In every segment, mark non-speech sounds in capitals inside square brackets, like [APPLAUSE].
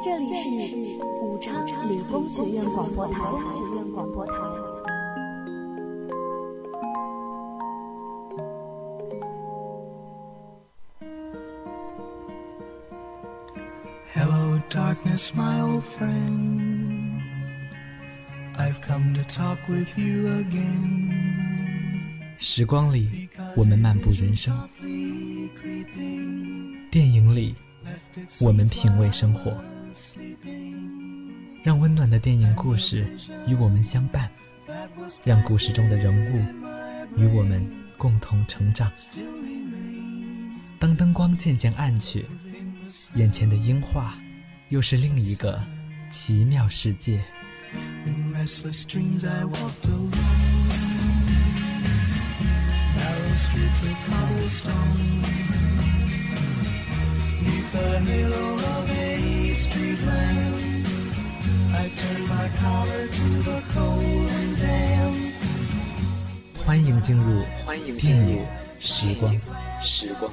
这里是武昌理工学院广播台。Hello, darkness, my old friend. I've come to talk with you again. 时光里，我们漫步人生；电影里，我们品味生活。温暖的电影故事与我们相伴，让故事中的人物与我们共同成长。当灯光渐渐暗去，眼前的樱花又是另一个奇妙世界。欢迎进入欢迎电影时光。时光。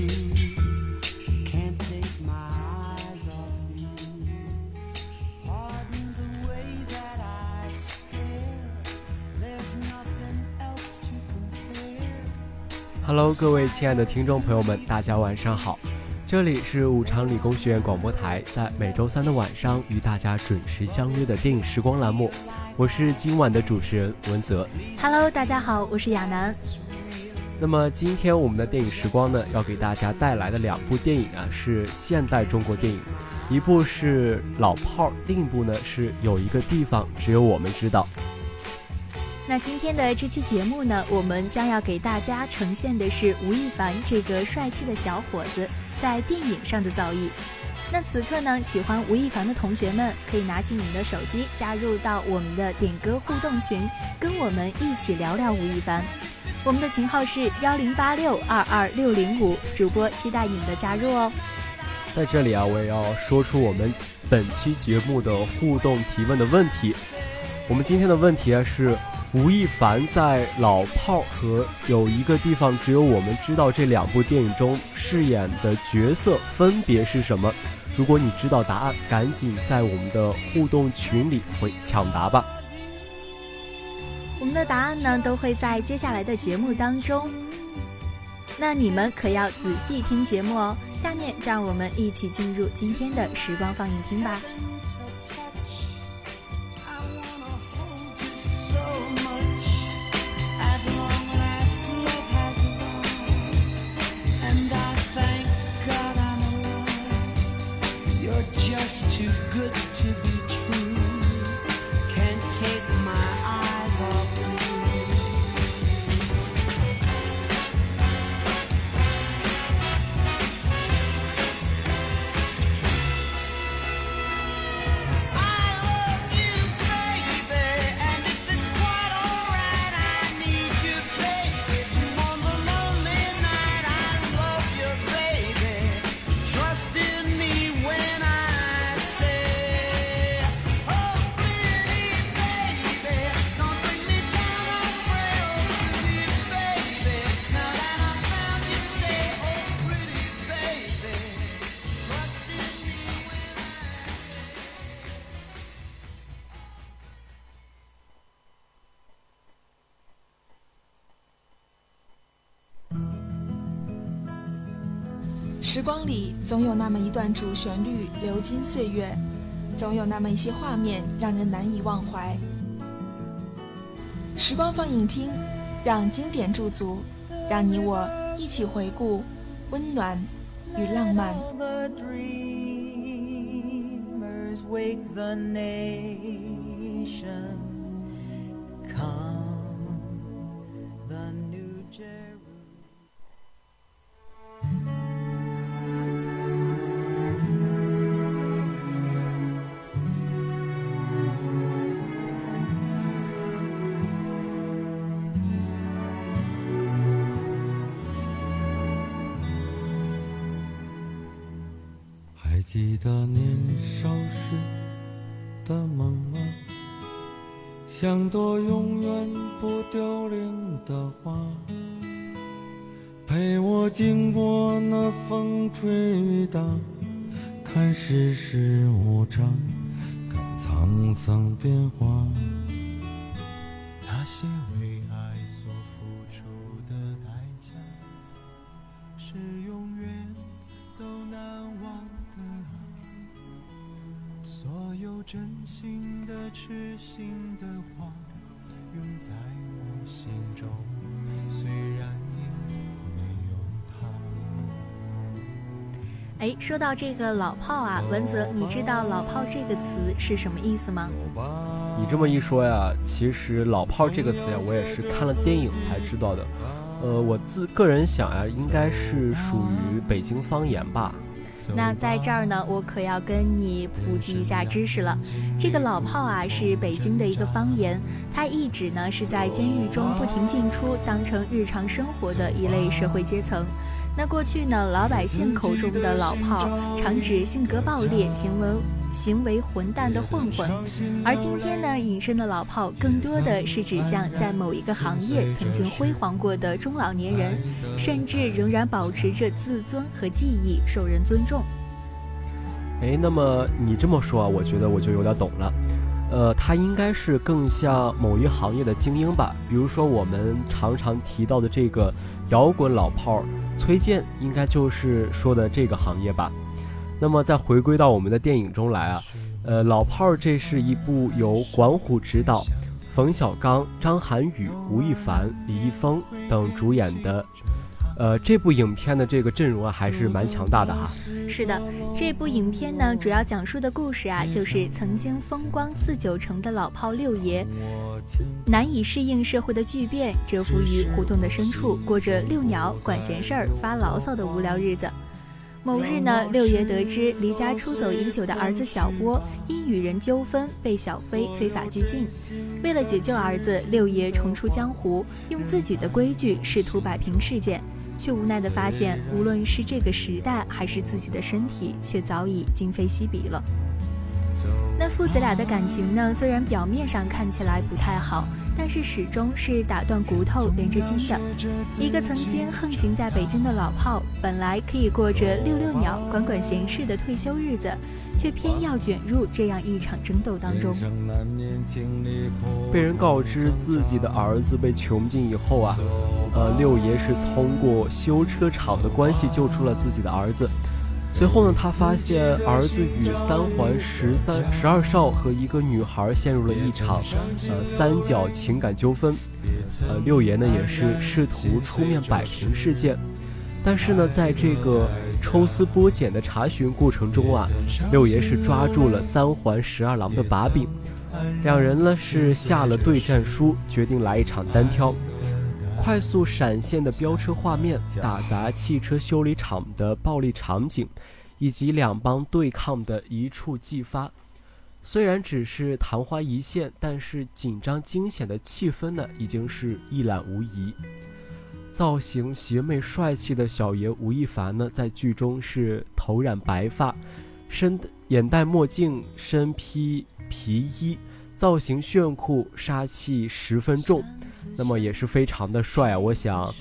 哈喽，各位亲爱的听众朋友们，大家晚上好！这里是武昌理工学院广播台，在每周三的晚上与大家准时相约的电影时光栏目，我是今晚的主持人文泽。哈喽，大家好，我是亚楠。那么今天我们的电影时光呢，要给大家带来的两部电影啊，是现代中国电影，一部是《老炮儿》，另一部呢是有一个地方只有我们知道。那今天的这期节目呢，我们将要给大家呈现的是吴亦凡这个帅气的小伙子在电影上的造诣。那此刻呢，喜欢吴亦凡的同学们可以拿起你们的手机，加入到我们的点歌互动群，跟我们一起聊聊吴亦凡。我们的群号是幺零八六二二六零五，主播期待你们的加入哦。在这里啊，我也要说出我们本期节目的互动提问的问题。我们今天的问题啊是。吴亦凡在《老炮儿》和《有一个地方只有我们知道》这两部电影中饰演的角色分别是什么？如果你知道答案，赶紧在我们的互动群里会抢答吧。我们的答案呢，都会在接下来的节目当中。那你们可要仔细听节目哦。下面就让我们一起进入今天的时光放映厅吧。too good to be true. 时光里总有那么一段主旋律流金岁月，总有那么一些画面让人难以忘怀。时光放映厅，让经典驻足，让你我一起回顾温暖与浪漫。桑变化。那些为爱所付出的代价，是永远都难忘的。所有真心的、痴心的话，永在我心中。哎，说到这个老炮啊，文泽，你知道“老炮”这个词是什么意思吗？你这么一说呀，其实“老炮”这个词呀，我也是看了电影才知道的。呃，我自个人想呀，应该是属于北京方言吧。那在这儿呢，我可要跟你普及一下知识了。这个老炮啊，是北京的一个方言，它意指呢是在监狱中不停进出、当成日常生活的一类社会阶层。那过去呢，老百姓口中的老炮，常指性格暴烈、行为行为混蛋的混混。而今天呢，引申的老炮，更多的是指向在某一个行业曾经辉煌过的中老年人，甚至仍然保持着自尊和技艺，受人尊重。哎，那么你这么说啊，我觉得我就有点懂了。呃，他应该是更像某一行业的精英吧，比如说我们常常提到的这个摇滚老炮儿。崔健应该就是说的这个行业吧。那么再回归到我们的电影中来啊，呃，老炮儿这是一部由管虎执导，冯小刚、张涵予、吴亦凡、李易峰等主演的。呃，这部影片的这个阵容啊，还是蛮强大的哈。是的，这部影片呢，主要讲述的故事啊，就是曾经风光四九城的老炮六爷，难以适应社会的巨变，蛰伏于胡同的深处，过着遛鸟、管闲事儿、发牢骚的无聊日子。某日呢，六爷得知离家出走已久的儿子小波因与人纠纷被小飞非法拘禁，为了解救儿子，六爷重出江湖，用自己的规矩试图摆平事件。却无奈地发现，无论是这个时代，还是自己的身体，却早已今非昔比了。那父子俩的感情呢？虽然表面上看起来不太好。但是始终是打断骨头连着筋的。一个曾经横行在北京的老炮，本来可以过着遛遛鸟、管管闲事的退休日子，却偏要卷入这样一场争斗当中。被人告知自己的儿子被囚禁以后啊，呃，六爷是通过修车厂的关系救出了自己的儿子。随后呢，他发现儿子与三环十三十二少和一个女孩陷入了一场呃三角情感纠纷，呃六爷呢也是试图出面摆平事件，但是呢，在这个抽丝剥茧的查询过程中啊，六爷是抓住了三环十二郎的把柄，两人呢是下了对战书，决定来一场单挑。快速闪现的飙车画面，打砸汽车修理厂的暴力场景，以及两帮对抗的一触即发。虽然只是昙花一现，但是紧张惊险的气氛呢，已经是一览无遗。造型邪魅帅气的小爷吴亦凡呢，在剧中是头染白发，身眼戴墨镜，身披皮衣。造型炫酷，杀气十分重，那么也是非常的帅！我想，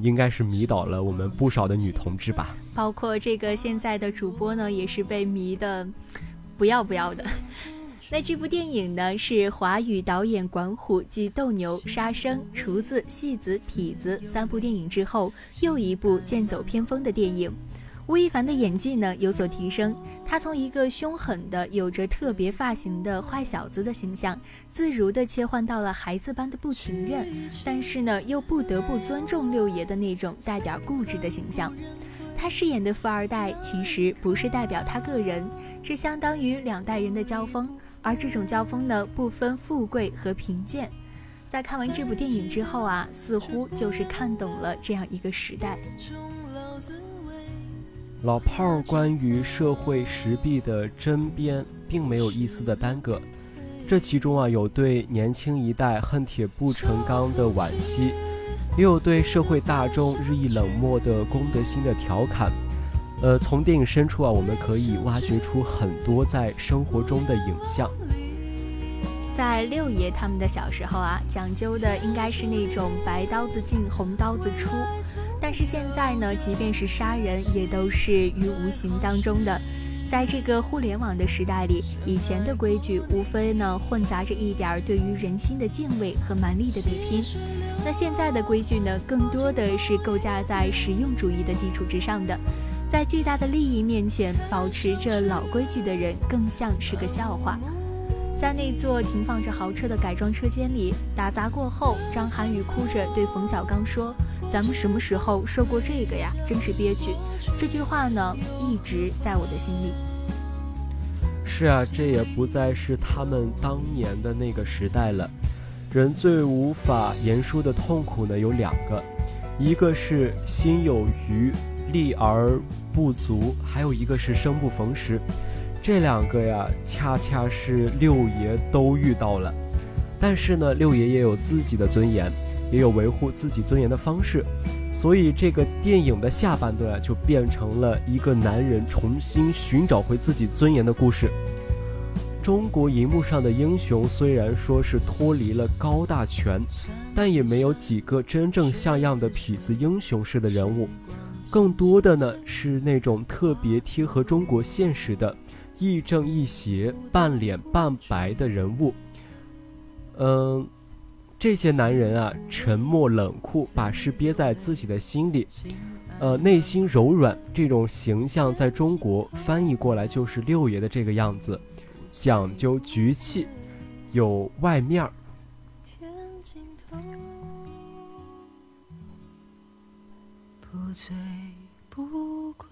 应该是迷倒了我们不少的女同志吧。包括这个现在的主播呢，也是被迷的不要不要的。[LAUGHS] 那这部电影呢，是华语导演管虎继《斗牛》《杀生》《厨子》《戏子》《痞子》三部电影之后，又一部剑走偏锋的电影。吴亦凡的演技呢有所提升，他从一个凶狠的、有着特别发型的坏小子的形象，自如地切换到了孩子般的不情愿，但是呢又不得不尊重六爷的那种带点固执的形象。他饰演的富二代其实不是代表他个人，是相当于两代人的交锋，而这种交锋呢不分富贵和贫贱。在看完这部电影之后啊，似乎就是看懂了这样一个时代。老炮儿关于社会时弊的针砭，并没有一丝的耽搁。这其中啊，有对年轻一代恨铁不成钢的惋惜，也有对社会大众日益冷漠的公德心的调侃。呃，从电影深处啊，我们可以挖掘出很多在生活中的影像。在六爷他们的小时候啊，讲究的应该是那种白刀子进红刀子出，但是现在呢，即便是杀人，也都是于无形当中的。在这个互联网的时代里，以前的规矩无非呢混杂着一点对于人心的敬畏和蛮力的比拼，那现在的规矩呢，更多的是构架在实用主义的基础之上的。在巨大的利益面前，保持着老规矩的人，更像是个笑话。在那座停放着豪车的改装车间里，打砸过后，张涵予哭着对冯小刚说：“咱们什么时候说过这个呀？真是憋屈。”这句话呢，一直在我的心里。是啊，这也不再是他们当年的那个时代了。人最无法言说的痛苦呢，有两个，一个是心有余力而不足，还有一个是生不逢时。这两个呀，恰恰是六爷都遇到了，但是呢，六爷也有自己的尊严，也有维护自己尊严的方式，所以这个电影的下半段啊，就变成了一个男人重新寻找回自己尊严的故事。中国银幕上的英雄虽然说是脱离了高大全，但也没有几个真正像样的痞子英雄式的人物，更多的呢是那种特别贴合中国现实的。亦正亦邪、半脸半白的人物，嗯，这些男人啊，沉默冷酷，把事憋在自己的心里，呃，内心柔软。这种形象在中国翻译过来就是六爷的这个样子，讲究局气，有外面儿。不醉不归。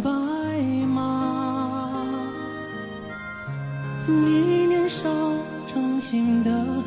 白马，你年少掌心的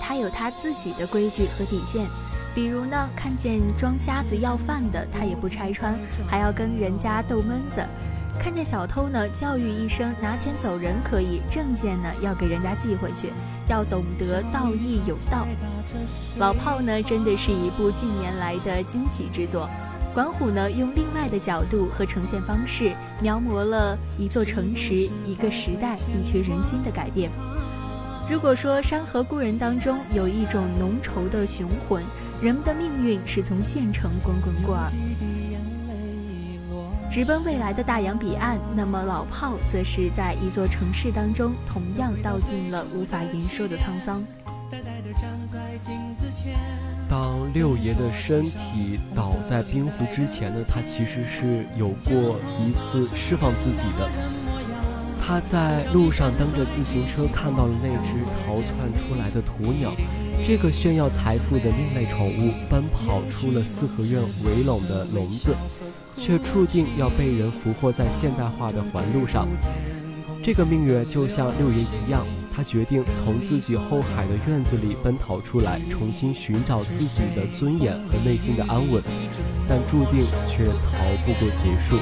他有他自己的规矩和底线。比如呢，看见装瞎子要饭的，他也不拆穿，还要跟人家逗闷子；看见小偷呢，教育一声拿钱走人可以，证件呢要给人家寄回去，要懂得道义有道。老炮呢，真的是一部近年来的惊喜之作。管虎呢，用另外的角度和呈现方式，描摹了一座城池、一个时代、一群人心的改变。如果说《山河故人》当中有一种浓稠的雄浑，人们的命运是从县城滚滚过儿，直奔未来的大洋彼岸，那么老炮则是在一座城市当中，同样道尽了无法言说的沧桑。当六爷的身体倒在冰湖之前呢，他其实是有过一次释放自己的。他在路上蹬着自行车看到了那只逃窜出来的鸵鸟，这个炫耀财富的另类宠物奔跑出了四合院围拢的笼子，却注定要被人俘获在现代化的环路上。这个命运就像六爷一样，他决定从自己后海的院子里奔逃出来，重新寻找自己的尊严和内心的安稳，但注定却逃不过结束。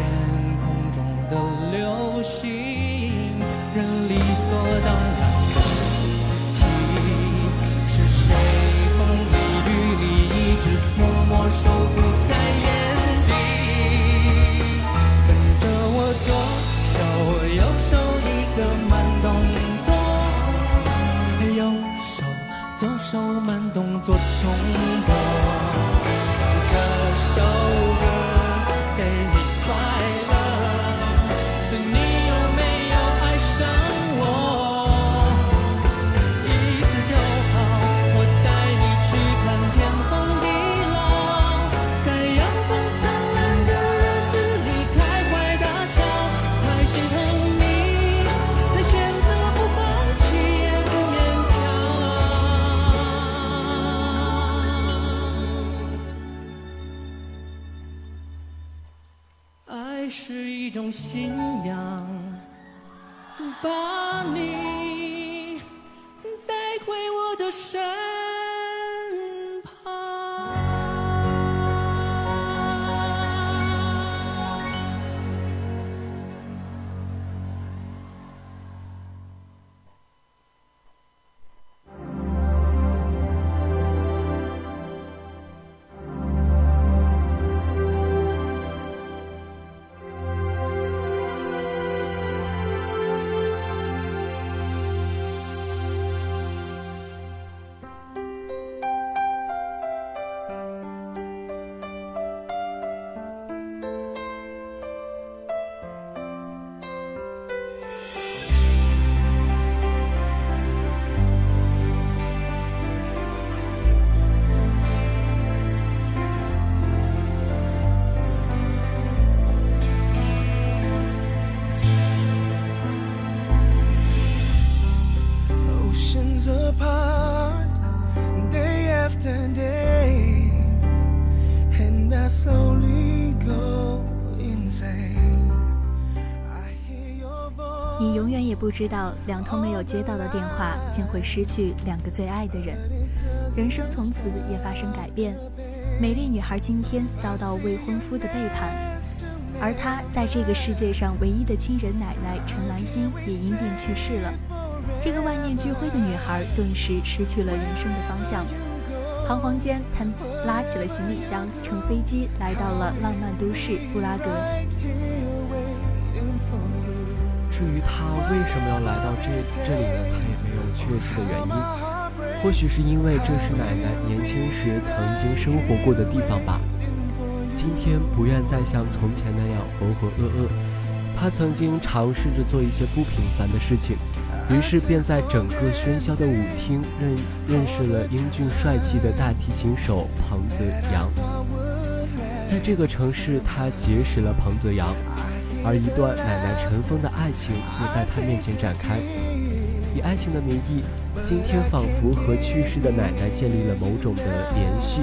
天空中的流星，信仰，把你 apart, day after day, and I slowly go insane. 你永远也不知道，两通没有接到的电话，竟会失去两个最爱的人，人生从此也发生改变。美丽女孩今天遭到未婚夫的背叛，而她在这个世界上唯一的亲人奶奶陈兰心也因病去世了。这个万念俱灰的女孩顿时失去了人生的方向。彷徨间，她拉起了行李箱，乘飞机来到了浪漫都市布拉格。至于她为什么要来到这这里呢？她也没有确切的原因。或许是因为这是奶奶年轻时曾经生活过的地方吧。今天不愿再像从前那样浑浑噩噩。她曾经尝试着做一些不平凡的事情，于是便在整个喧嚣的舞厅认认识了英俊帅气的大提琴手彭泽阳。在这个城市，他结识了彭泽阳。而一段奶奶尘封的爱情也在他面前展开，以爱情的名义，今天仿佛和去世的奶奶建立了某种的联系。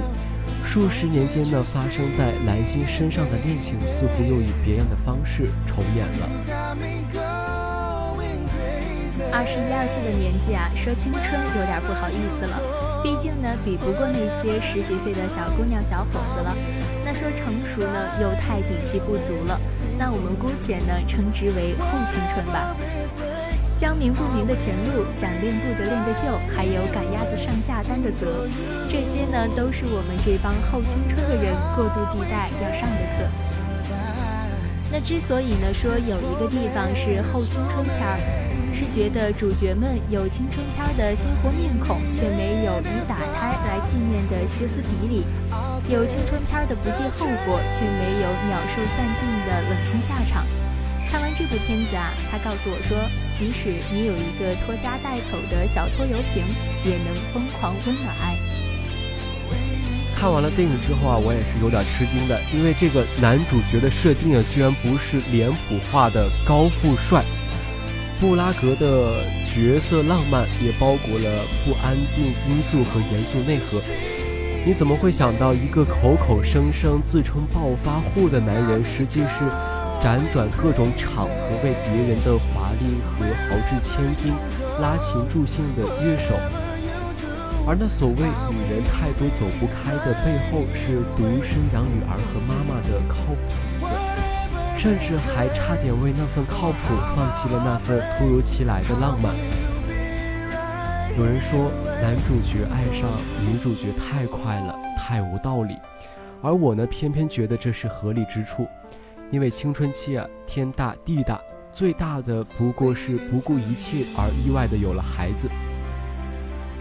数十年间呢，发生在兰心身上的恋情，似乎又以别样的方式重演了。二十一二岁的年纪啊，说青春有点不好意思了。毕竟呢，比不过那些十几岁的小姑娘、小伙子了。那说成熟呢，又太底气不足了。那我们姑且呢，称之为后青春吧。将明不明的前路，想练不得练的旧，还有赶鸭子上架单的责，这些呢，都是我们这帮后青春的人过渡地带要上的课。那之所以呢说有一个地方是后青春片儿，是觉得主角们有青春片的鲜活面孔，却没有以打胎来纪念的歇斯底里；有青春片的不计后果，却没有鸟兽散尽的冷清下场。看完这部片子啊，他告诉我说，即使你有一个拖家带口的小拖油瓶，也能疯狂温暖爱。看完了电影之后啊，我也是有点吃惊的，因为这个男主角的设定啊，居然不是脸谱化的高富帅。布拉格的角色浪漫也包裹了不安定因素和严肃内核。你怎么会想到一个口口声声自称暴发户的男人，实际是？辗转各种场合，为别人的华丽和豪掷千金拉琴助兴的乐手，而那所谓女人太多走不开的背后，是独生养女儿和妈妈的靠谱子，甚至还差点为那份靠谱放弃了那份突如其来的浪漫。有人说，男主角爱上女主角太快了，太无道理，而我呢，偏偏觉得这是合理之处。因为青春期啊，天大地大，最大的不过是不顾一切而意外的有了孩子。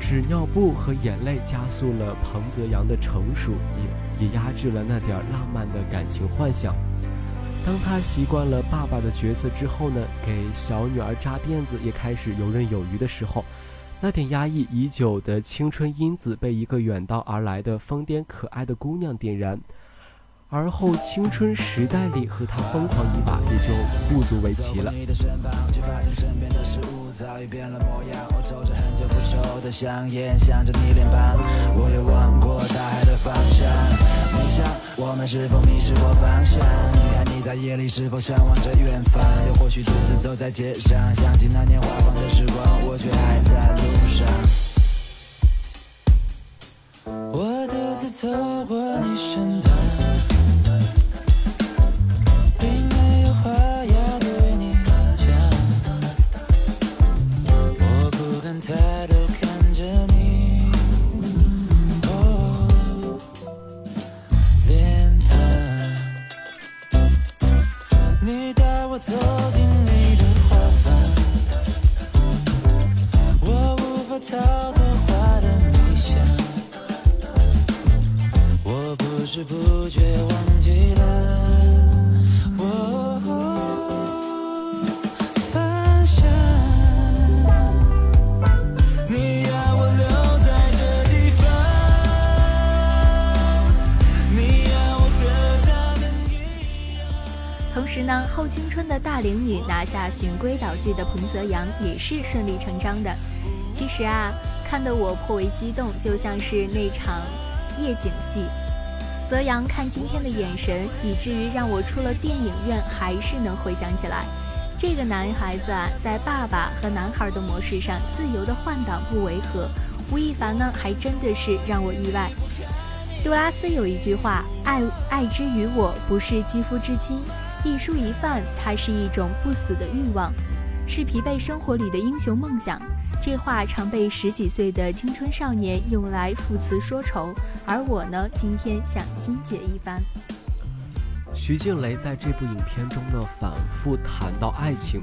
纸尿布和眼泪加速了彭泽阳的成熟，也也压制了那点浪漫的感情幻想。当他习惯了爸爸的角色之后呢，给小女儿扎辫子也开始游刃有余的时候，那点压抑已久的青春因子被一个远道而来的疯癫可爱的姑娘点燃。而后青春时代里和他疯狂一把也就不足为奇了。早已变了模样，我抽着很久不抽的香烟，想着你脸庞，我也望过大海的方向。你想，我们是否迷失过方向？你看你在夜里是否向往着远方？又或许独自走在街上，想起那年花光的时光，我却还的大龄女拿下循规蹈矩的彭泽阳也是顺理成章的。其实啊，看得我颇为激动，就像是那场夜景戏。泽阳看今天的眼神，以至于让我出了电影院还是能回想起来。这个男孩子啊，在爸爸和男孩的模式上自由的换挡不违和。吴亦凡呢，还真的是让我意外。杜拉斯有一句话：“爱爱之于我，不是肌肤之亲。”一蔬一饭，它是一种不死的欲望，是疲惫生活里的英雄梦想。这话常被十几岁的青春少年用来赋词说愁，而我呢，今天想心解一番。徐静蕾在这部影片中呢，反复谈到爱情，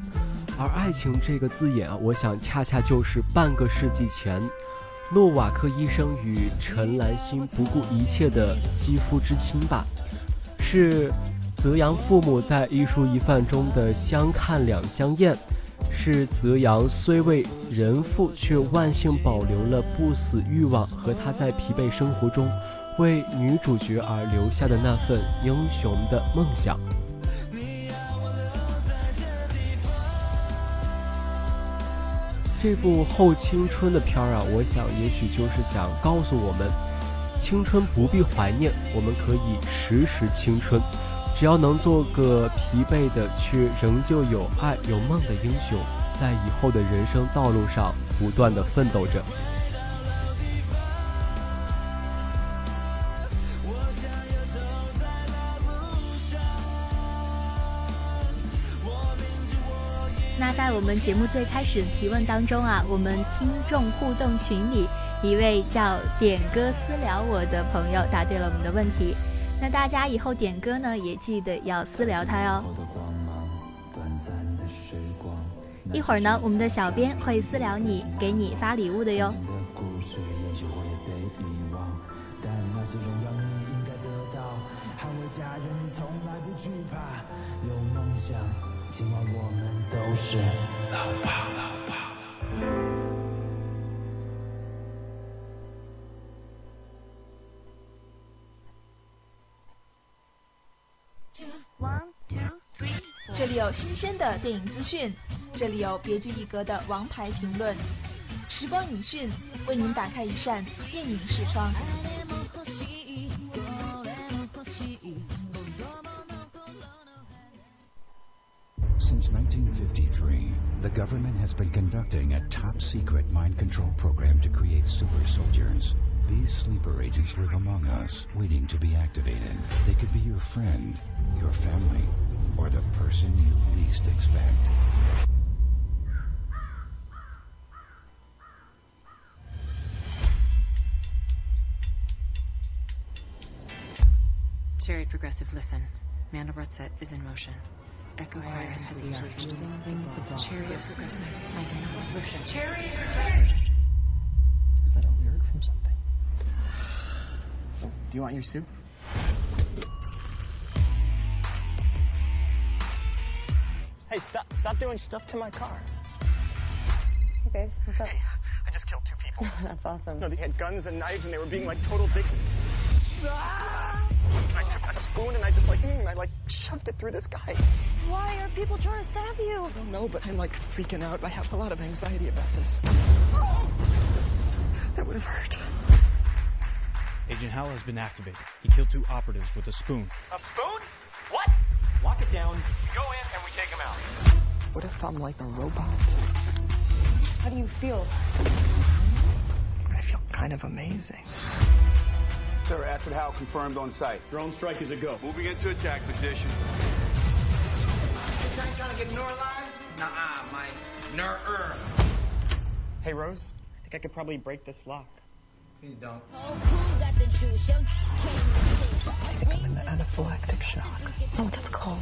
而爱情这个字眼啊，我想恰恰就是半个世纪前，诺瓦克医生与陈兰心不顾一切的肌肤之亲吧，是。泽阳父母在一蔬一饭中的相看两相厌，是泽阳虽为人父，却万幸保留了不死欲望和他在疲惫生活中为女主角而留下的那份英雄的梦想。这部后青春的片儿啊，我想也许就是想告诉我们，青春不必怀念，我们可以时时青春。只要能做个疲惫的，却仍旧有爱有梦的英雄，在以后的人生道路上不断的奋斗着。那在我们节目最开始提问当中啊，我们听众互动群里，一位叫点歌私聊我的朋友答对了我们的问题。那大家以后点歌呢，也记得要私聊他哟。一会儿呢，我们的小编会私聊你，给你发礼物的哟。这里有新鲜的电影资讯，这里有别具一格的王牌评论。时光影讯为您打开一扇电影视窗。Since 1953, the government has been conducting a top secret mind control program to create super soldiers. These sleeper agents live among us, waiting to be activated. They could be your friend, your family, or the person you least expect. Cherry Progressive, listen. Mandelbrot set is in motion. Echo Horizon has been moving with the Cherry Progressive. Listen. Cherry Is that a lyric from something? Do you want your soup? Stop! Stop doing stuff to my car. Okay, what's up? Hey, I just killed two people. [LAUGHS] That's awesome. No, they had guns and knives, and they were being like total dicks. I took a spoon and I just like, mm, I like shoved it through this guy. Why are people trying to stab you? I don't know, but I'm like freaking out. I have a lot of anxiety about this. [LAUGHS] That would have hurt. Agent Howell has been activated. He killed two operatives with a spoon. A spoon? What? Lock it down. Go in and we take him out. What if I'm like a robot? How do you feel? I feel kind of amazing. Sir, Acid Howell confirmed on site. Drone strike is a go. Moving into attack position. You trying, trying to get neuralized? Nah, my ner Hey, Rose. I think I could probably break this lock. Please don't. I think I'm in the anaphylactic shock. That's what that's called.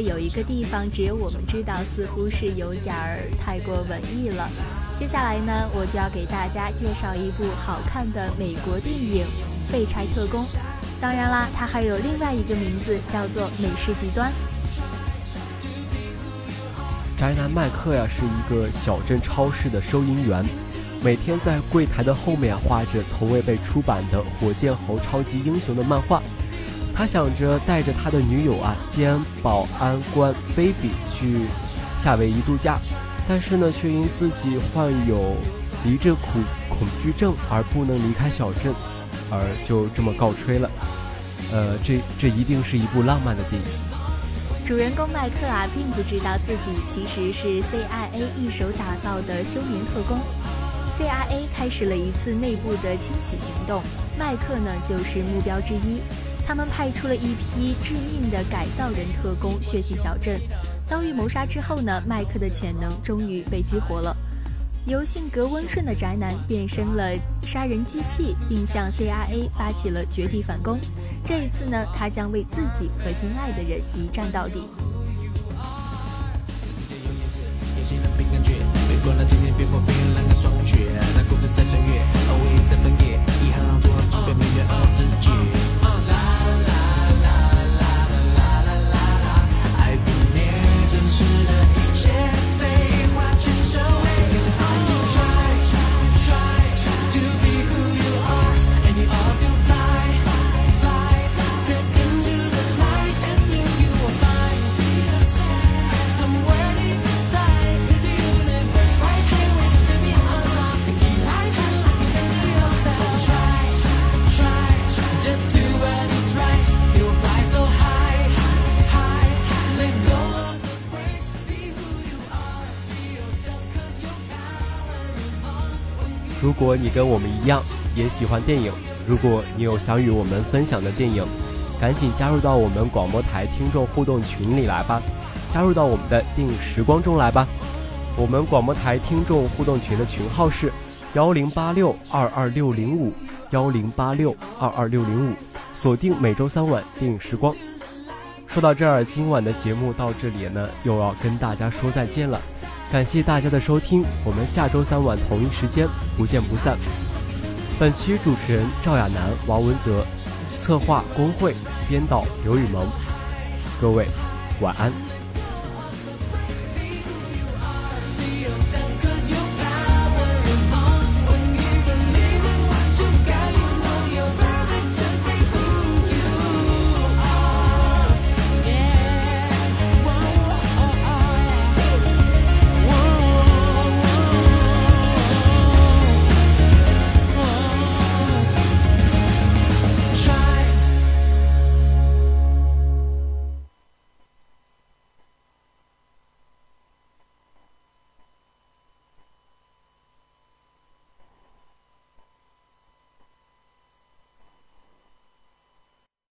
有一个地方只有我们知道，似乎是有点儿太过文艺了。接下来呢，我就要给大家介绍一部好看的美国电影《废柴特工》。当然啦，它还有另外一个名字，叫做《美式极端》。宅男麦克呀，是一个小镇超市的收银员，每天在柜台的后面画着从未被出版的火箭猴超级英雄的漫画。他想着带着他的女友啊兼保安官菲比去夏威夷度假，但是呢，却因自己患有离症恐恐惧症而不能离开小镇，而就这么告吹了。呃，这这一定是一部浪漫的电影。主人公麦克啊，并不知道自己其实是 CIA 一手打造的休眠特工。CIA 开始了一次内部的清洗行动，麦克呢就是目标之一。他们派出了一批致命的改造人特工血洗小镇。遭遇谋杀之后呢，麦克的潜能终于被激活了，由性格温顺的宅男变身了杀人机器，并向 CIA 发起了绝地反攻。这一次呢，他将为自己和心爱的人一战到底。如果你跟我们一样也喜欢电影，如果你有想与我们分享的电影，赶紧加入到我们广播台听众互动群里来吧，加入到我们的电影时光中来吧。我们广播台听众互动群的群号是幺零八六二二六零五幺零八六二二六零五，锁定每周三晚电影时光。说到这儿，今晚的节目到这里呢，又要跟大家说再见了。感谢大家的收听，我们下周三晚同一时间不见不散。本期主持人赵亚楠、王文泽，策划工会，编导刘雨萌。各位晚安。